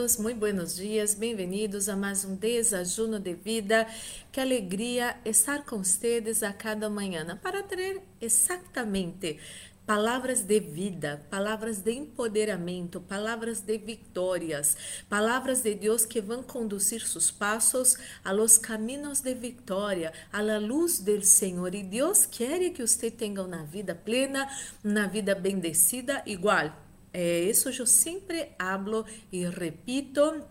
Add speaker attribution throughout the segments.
Speaker 1: Amados, muito buenos dias, bem-vindos a mais um desajuno de vida. Que alegria estar com vocês a cada manhã para ter exatamente palavras de vida, palavras de empoderamento, palavras de vitórias, palavras de Deus que vão conduzir seus passos a los caminhos de vitória, a la luz del Senhor. E Deus quer que você tenha uma vida plena, uma vida bendecida, igual é, isso eu sempre hablo e repito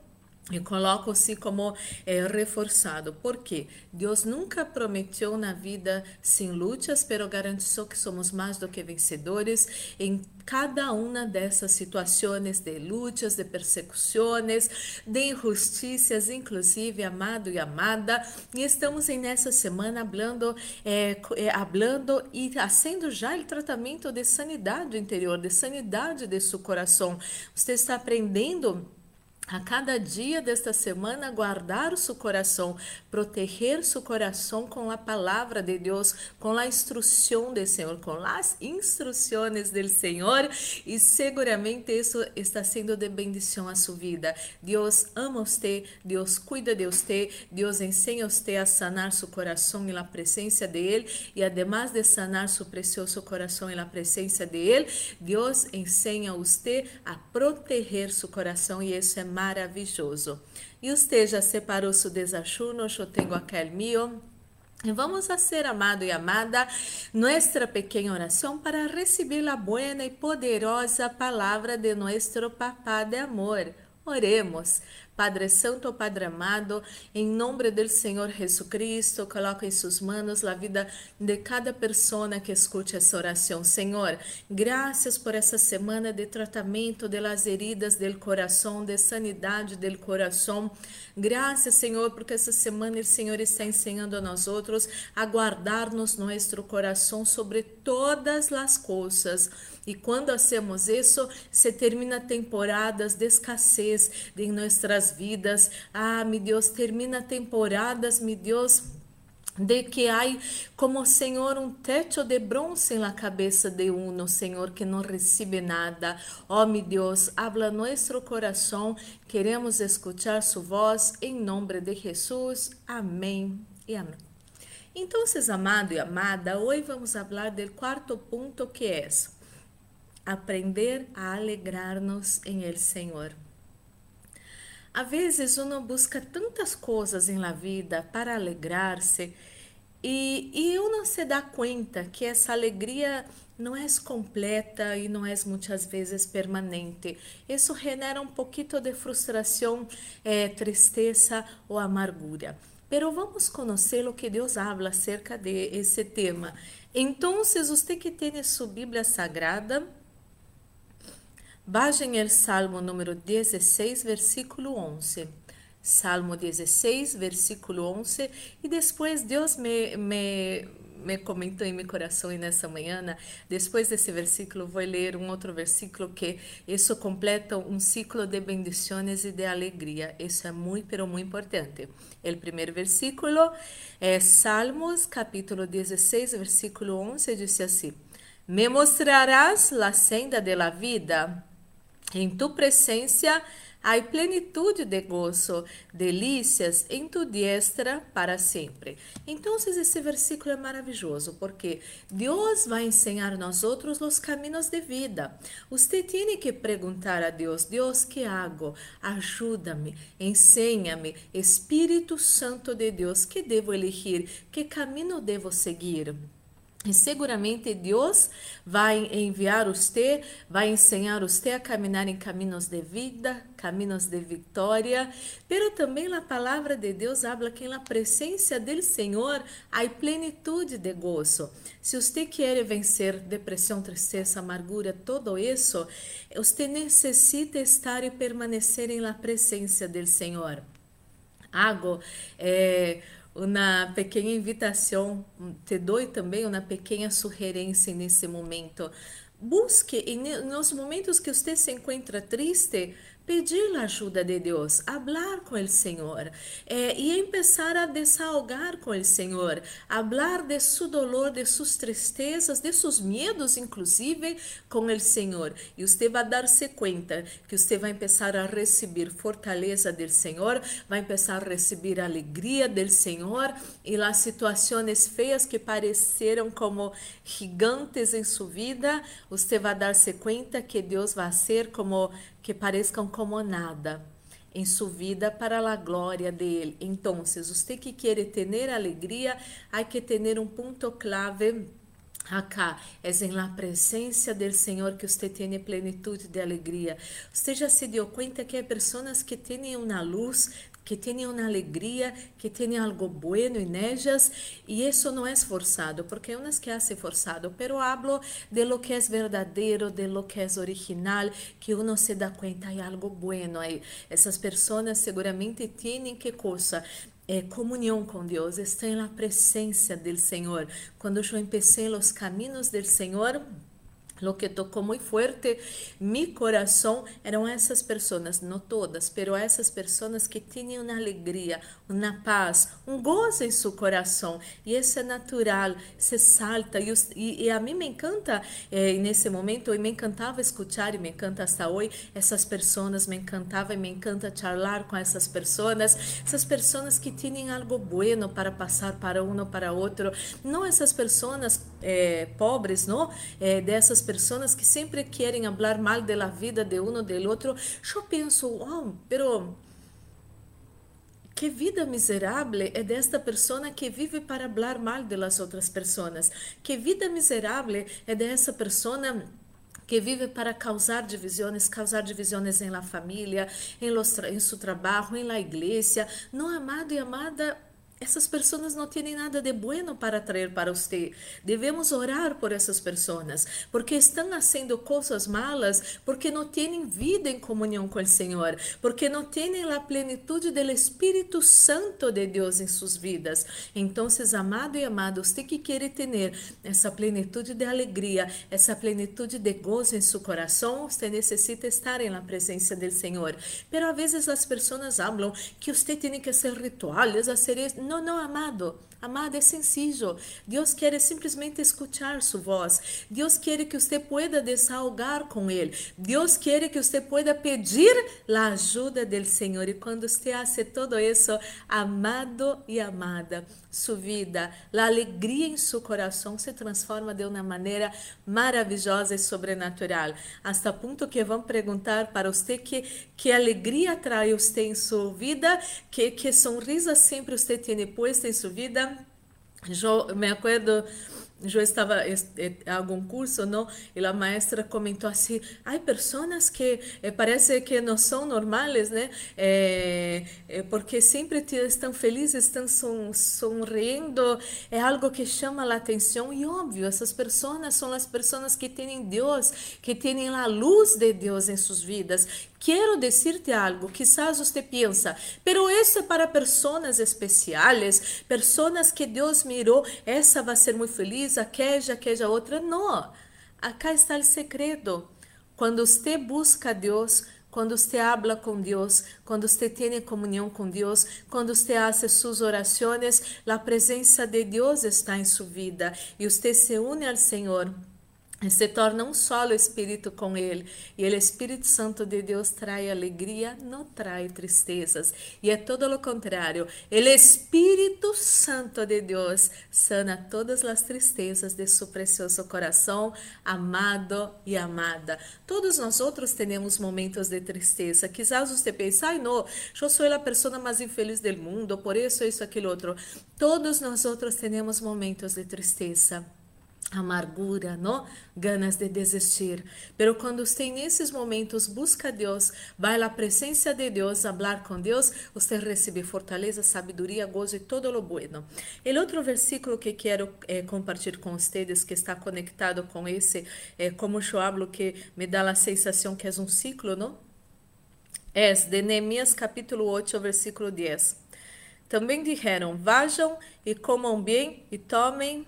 Speaker 1: e coloco assim como é, reforçado, porque Deus nunca prometeu na vida sem lutas, pero garantiu que somos mais do que vencedores em cada uma dessas situações de lutas, de persecuções, de injustiças, inclusive, amado e amada. E estamos nessa semana falando, é, é, hablando e fazendo já o tratamento de sanidade interior, de sanidade de seu coração. Você está aprendendo a cada dia desta semana guardar o seu coração, proteger seu coração com a palavra de Deus, com a instrução do Senhor, com as instruções do Senhor, e seguramente isso está sendo de bendição a sua vida. Deus ama você, Deus cuida de você, Deus ensina você a sanar seu coração na presença de Ele, e además de sanar seu precioso coração na presença de Ele, Deus ensina você a proteger seu coração, e isso é maravilhoso. E já separou seu desachuno, eu tenho aquele meu. E vamos a ser, amado e amada, nossa pequena oração para receber a boa e poderosa palavra de nosso Papá de amor. Oremos. Padre Santo, Padre amado, em nome do Senhor Jesus Cristo, coloco em suas mãos a vida de cada pessoa que escute essa oração. Senhor, graças por essa semana de tratamento de las heridas del coração, de sanidade del coração. Graças, Senhor, porque essa semana o Senhor está ensinando a nós outros a guardar-nos nosso coração sobre todas as coisas. E quando hacemos isso, se termina temporadas de escassez em nossas vidas. Ah, meu Deus, termina temporadas, meu Deus de que há como Senhor um teto de bronze na cabeça de um Senhor que não recebe nada. Oh, meu Deus, habla nosso coração, queremos escutar sua voz, em nome de Jesus. Amém e amém. Então, amado e amada, hoje vamos falar do quarto ponto que é aprender a alegrar-nos em El Senhor. Às vezes uno busca tantas coisas em la vida para alegrar-se e, e uno se dá conta que essa alegria não é completa e não é muitas vezes permanente. Isso genera um pouquinho de frustração, eh, tristeza ou amargura. Pero vamos conhecer o que Deus habla acerca de esse tema. Então, você que tem sua Bíblia Sagrada, Vagem el Salmo número 16, versículo 11. Salmo 16, versículo 11. E depois Deus me, me, me comentou em meu coração e nessa manhã, depois desse versículo, vou ler um outro versículo que isso completa um ciclo de bendições e de alegria. Isso é muito, pero muito importante. O primeiro versículo é Salmos, capítulo 16, versículo 11, diz assim: Me mostrarás la senda de la vida em tu presencia há plenitude de gozo, delícias em tu diestra para sempre. Então, esse versículo é maravilhoso, porque Deus vai ensinar nós outros os caminhos de vida. Você tem que perguntar a Deus: Deus, que hago? Ajuda-me, ensina-me, Espírito Santo de Deus, que devo elegir? Que caminho devo seguir? E seguramente Deus vai enviar você, vai ensinar você a caminhar em caminhos de vida, caminhos de vitória, pero também a palavra de Deus habla que na presença do Senhor há plenitude de gozo. Se você quer vencer depressão, tristeza, amargura, todo isso, você necessita estar e permanecer em la presença do Senhor. Algo é uma pequena invitação, te dou também uma pequena sugerência nesse momento. Busque, nos momentos que você se encontra triste, pedir a ajuda de Deus, falar com o Senhor eh, e começar a desahogar com o Senhor, falar de seu dolor, de suas tristezas, de seus medos, inclusive, com o Senhor. E você vai dar-se conta que você vai começar a receber fortaleza do Senhor, vai começar a receber alegria do Senhor e as situações feias que pareceram como gigantes em sua vida, você vai dar-se conta que Deus vai ser como que parezcam como nada em sua vida para a glória dele. Então, você que quer ter alegria, há que ter um ponto clave Acá, é em la presença do Senhor que você tem plenitude de alegria. Você já se deu conta que há pessoas que têm uma luz que tenham alegria, que tenham algo bueno em ellas, e isso não é forçado, porque unas que hace forçado, pero hablo de lo que é verdadeiro, de lo que é original, que uno se dá conta, há algo bueno aí. Essas pessoas seguramente têm que coisa? É, comunhão com Deus, estão na presença do Senhor. Quando eu empecé os caminhos do Senhor, Lo que tocou muito forte mi coração eram essas pessoas, não todas, pero essas pessoas que tinham uma alegria, uma paz, um gozo em seu coração. E isso é natural, se salta. E, a mim me encanta, eh, nesse momento, e me encantava escutar, e me encanta hasta hoje, essas pessoas, me encantava e me encanta charlar com essas pessoas, essas pessoas que têm algo bueno para passar para um ou para outro. Não essas pessoas eh, pobres, não? Eh, dessas pessoas que sempre querem falar mal da vida de um ou do outro, eu penso, oh, pero que vida miserável é desta pessoa que vive para falar mal de las outras pessoas. Que vida miserável é dessa pessoa que vive para causar divisões, causar divisões em la família, em, los, em seu trabalho, em la igreja. Não, amado e amada, essas pessoas não têm nada de bueno para trazer para você. Devemos orar por essas pessoas, porque estão fazendo coisas malas, porque não têm vida em comunhão com o Senhor, porque não têm a plenitude do Espírito Santo de Deus em suas vidas. Então, amado e amado, você que quer ter essa plenitude de alegria, essa plenitude de gozo em seu coração, você necessita estar na presença do Senhor. Pero às vezes as pessoas falam que você tem que ser rituais, fazer isso. Não, não, amado. Amado, é sencillo. Deus quer simplesmente escutar sua voz. Deus quer que você pueda desahogar com Ele. Deus quer que você pueda pedir a ajuda do Senhor. E quando você faz todo isso, amado e amada, sua vida, a alegria em seu coração se transforma de uma maneira maravilhosa e sobrenatural. Hasta ponto que vão perguntar para você que que alegria traz você em sua vida, que que sonrisa sempre você tem puesta em sua vida. Eu me acordo eu estava em algum curso, não? E a maestra comentou assim: há pessoas que eh, parece que não são normais, né? Eh, eh, porque sempre estão felizes, estão son, sonriendo, é algo que chama a atenção e óbvio, essas pessoas são as pessoas que têm Deus, que têm a luz de Deus em suas vidas, Quero dizer-te algo, quizás você pensa, pero isso é para pessoas especiais, pessoas que Deus mirou, essa vai ser muito feliz, aquela, aquela outra. Não, acá está o segredo. Quando você busca a Deus, quando você habla com Deus, quando você tem comunhão com Deus, quando você faz suas orações, a presença de Deus está em sua vida e você se une ao Senhor se torna um solo espírito com ele. E o Espírito Santo de Deus traz alegria, não traz tristezas. E é todo o contrário. O Espírito Santo de Deus sana todas as tristezas de seu precioso coração, amado e amada. Todos nós outros temos momentos de tristeza. Quizás você pense, ai não, eu sou a pessoa mais infeliz do mundo, por isso, isso, aquilo outro. Todos nós outros temos momentos de tristeza amargura, não? ganas de desistir. Pero quando você nesses momentos busca Deus, vai à presença de Deus, falar com Deus, você recebe fortaleza, sabedoria, gozo e todo lo bueno. O outro versículo que quero eh, compartilhar com vocês, que está conectado com esse, eh, como eu hablo, que me dá a sensação que é um ciclo, não? É de Neemias capítulo 8, versículo 10. Também disseram: Vajam e comam bem e tomem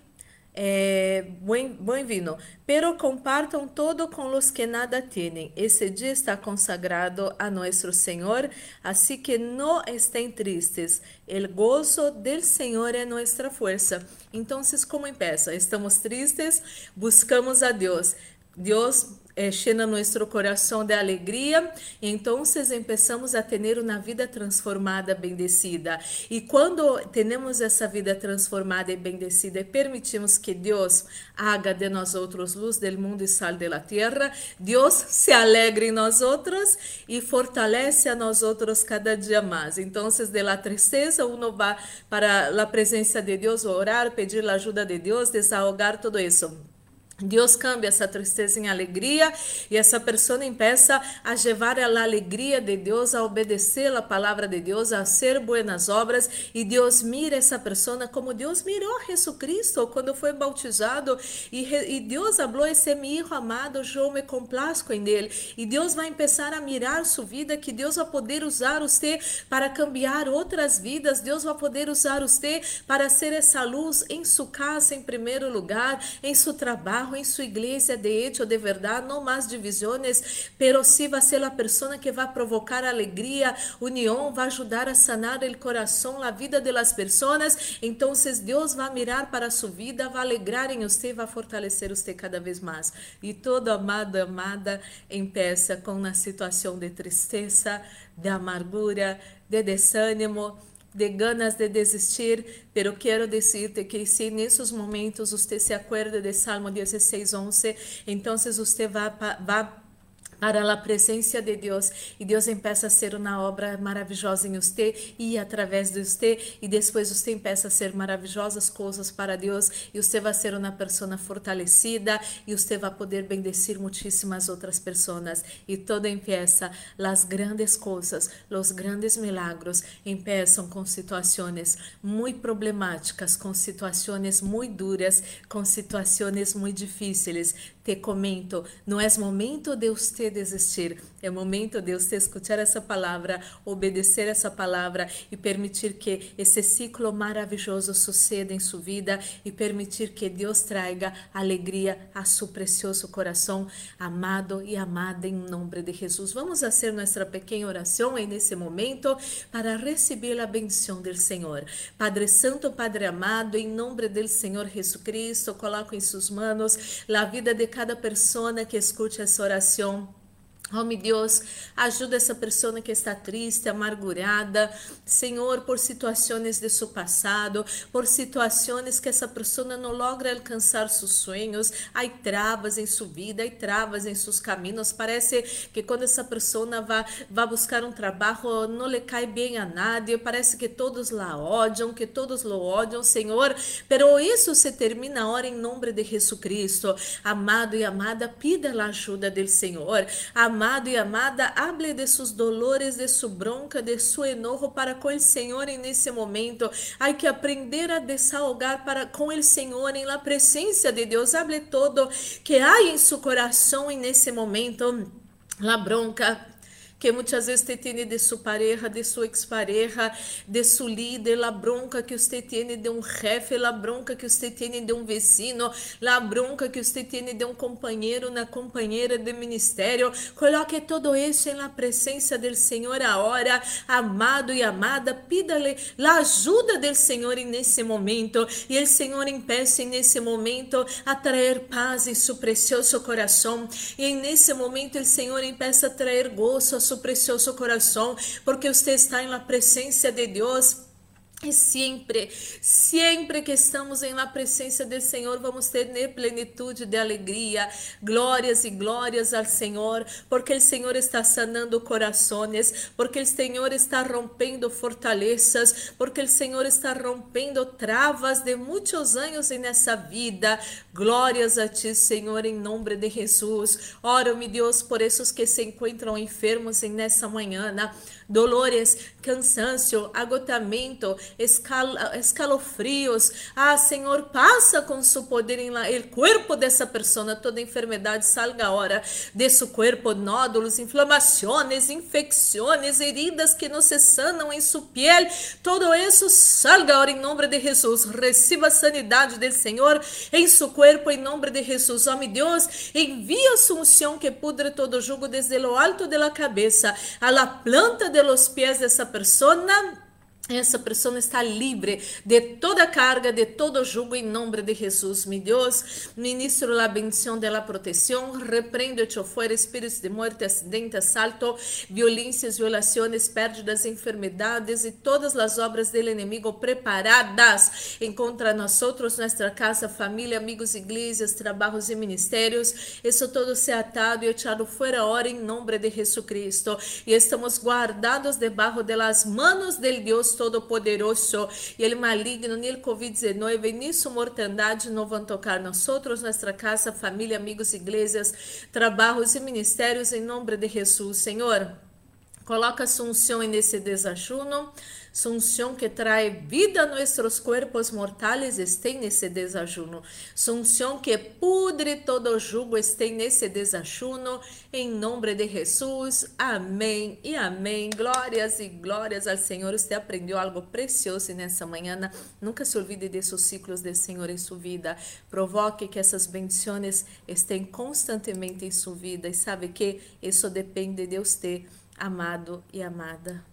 Speaker 1: É, buen, buen pero compartam todo com los que nada têm. Esse dia está consagrado a nosso Senhor, assim que não estén tristes. El gozo del Senhor é nossa força. Então, como empieza? Estamos tristes, buscamos a Deus. Deus eh, nuestro corazón de alegría, entonces empezamos a tener una vida transformada, bendecida. Y cuando tenemos esa vida transformada y bendecida y permitimos que Dios haga de nosotros luz del mundo y sal de la tierra, Dios se alegre en nosotros y fortalece a nosotros cada día más. Entonces, de la tristeza, uno va para la presencia de Dios, orar, pedir la ayuda de Dios, desahogar todo eso. Deus cambia essa tristeza em alegria e essa pessoa empieza a levar a alegria de Deus, a obedecer a palavra de Deus, a hacer buenas obras. E Deus mira essa pessoa como Deus mirou Jesus Cristo quando foi bautizado. E, e Deus falou: Esse é meu filho amado, eu me complazco em ele. E Deus vai começar a mirar sua vida, que Deus vai poder usar você para cambiar outras vidas, Deus vai poder usar você para ser essa luz em sua casa em primeiro lugar, em seu trabalho trabajo en su iglesia de hecho, de verdad, no más divisiones, pero sí va a ser que va a provocar alegría, unión, va a ayudar a sanar el corazón, la vida de las personas. Entonces Dios va a mirar para su vida, va a alegrar en usted, va a fortalecer usted cada vez más. E todo amado, amada, empieza com uma situação de tristeza, de amargura, de desânimo de ganas de desistir, pero quero dizer-te que se nesses momentos você se acuerda de Salmo 16, 11, então você vai para a presença de Deus e Deus empieza a ser uma obra maravilhosa em você e através de você. E depois você empieza a ser maravilhosas coisas para Deus. E você vai ser uma pessoa fortalecida. E você vai poder bendecir muitíssimas outras pessoas. E todo empieza as grandes coisas, os grandes milagros empiezam com situações muito problemáticas, com situações muito duras, com situações muito difíceis. Te comento, não é momento de você desistir. É momento de você escutar essa palavra, obedecer essa palavra e permitir que esse ciclo maravilhoso suceda em sua vida e permitir que Deus traga alegria a seu precioso coração, amado e amada em nome de Jesus. Vamos fazer nossa pequena oração nesse momento para receber a bendição do Senhor. Padre Santo, Padre amado, em nome do Senhor Jesus Cristo, coloco em suas mãos a vida de cada pessoa que escute essa oração. Oh, meu Deus, ajuda essa pessoa que está triste, amargurada, Senhor, por situações de seu passado, por situações que essa pessoa não logra alcançar seus sonhos, há travas em sua vida, há travas em seus caminhos. Parece que quando essa pessoa vai, vai buscar um trabalho, não lhe cai bem a nadie, parece que todos la odiam, que todos lo odiam, Senhor, pero isso se termina agora em nome de Jesus Cristo. Amado e amada, pida a ajuda do Senhor. Amado amado e amada, hable de seus dolores, de sua bronca, de seu enojo para com o Senhor em nesse momento. Há que aprender a desahogar para com o Senhor em la presença de Deus. Hable todo que há em seu coração nesse momento. La bronca, que muitas vezes você tem de sua pareja, de sua expareja, de seu líder, a bronca que você tem de um jefe, a bronca que você tem de um vecino, a bronca que você tem de um companheiro, na companheira de ministério. Coloque todo isso na presença do Senhor agora, amado e amada, pida-lhe a ajuda do Senhor nesse momento, e o Senhor empiece nesse momento a trazer paz em seu precioso coração, e nesse momento o Senhor empieza a trazer gozo a su precioso corazón, porque usted está en la presencia de Dios e sempre, sempre que estamos em la presença do Senhor, vamos ter plenitude de alegria, glórias e glórias ao Senhor, porque o Senhor está sanando corações, porque o Senhor está rompendo fortalezas, porque o Senhor está rompendo travas de muitos anos nessa vida. Glórias a Ti, Senhor, em nome de Jesus. Oro-me, Deus, por esses que se encontram enfermos nessa manhã dolores, cansancio, agotamento, escal, escalofrios. Ah, Senhor, passa com su poder em la, el cuerpo dessa pessoa, toda enfermidade salga agora de su cuerpo, nódulos, inflamações, infecções, heridas que não se sanam em su piel, todo isso salga agora em nome de Jesus. Receba a sanidade do Senhor em su cuerpo, em nome de Jesus. Ó, meu Deus, envia su unção que pudre todo jugo desde lo alto de la cabeça a la planta de los pies dessa persona essa pessoa está livre de toda carga, de todo jugo, em nome de Jesus. Mi Deus, ministro la bendición de la protección, repreendo te fuera espíritos de muerte, acidente, assalto, violências, violações, pérdidas, enfermedades e todas as obras do inimigo preparadas contra nós nossa casa, família, amigos, igrejas, trabalhos e ministérios. Isso todo se atado e echado fora hora em nome de Jesus Cristo. E estamos guardados debaixo de manos del Deus Todo-Poderoso e ele maligno, nem Covid-19, nem sua mortandade não vão tocar nós nossa casa, família, amigos, igrejas, trabalhos e ministérios em nome de Jesus, Senhor. Coloca a unção nesse desajuno Su unción que trae vida a nuestros cuerpos mortales esté nesse desajuno. Su unción que pudre todo jugo esté nesse desajuno. Em nome de Jesus. Amém e amém. Glórias e glórias ao Senhor. Você aprendeu algo precioso nessa manhã. Nunca se olvide desses ciclos do Senhor em sua vida. Provoque que essas bendições estejam constantemente em sua vida. E sabe que isso depende de você, amado e amada.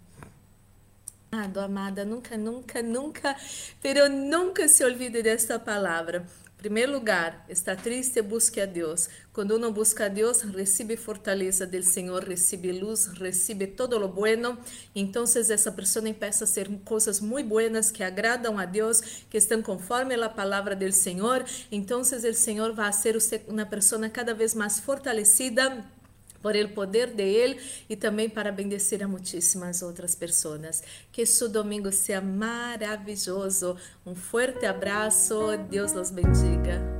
Speaker 1: Amado, amada, nunca, nunca, nunca, pero nunca se olvide desta palavra. Em primeiro lugar, está triste, busque a Deus. Quando uno busca a Deus, recebe fortaleza do Senhor, recebe luz, recebe todo lo bueno. Então, essa pessoa empieza a ser coisas muito buenas que agradam a Deus, que estão conforme a palavra do Senhor. Então, o Senhor vai ser uma pessoa cada vez mais fortalecida por el poder de Ele e também para bendecir a muitíssimas outras pessoas. Que su domingo seja maravilhoso. Um forte abraço. Deus los bendiga.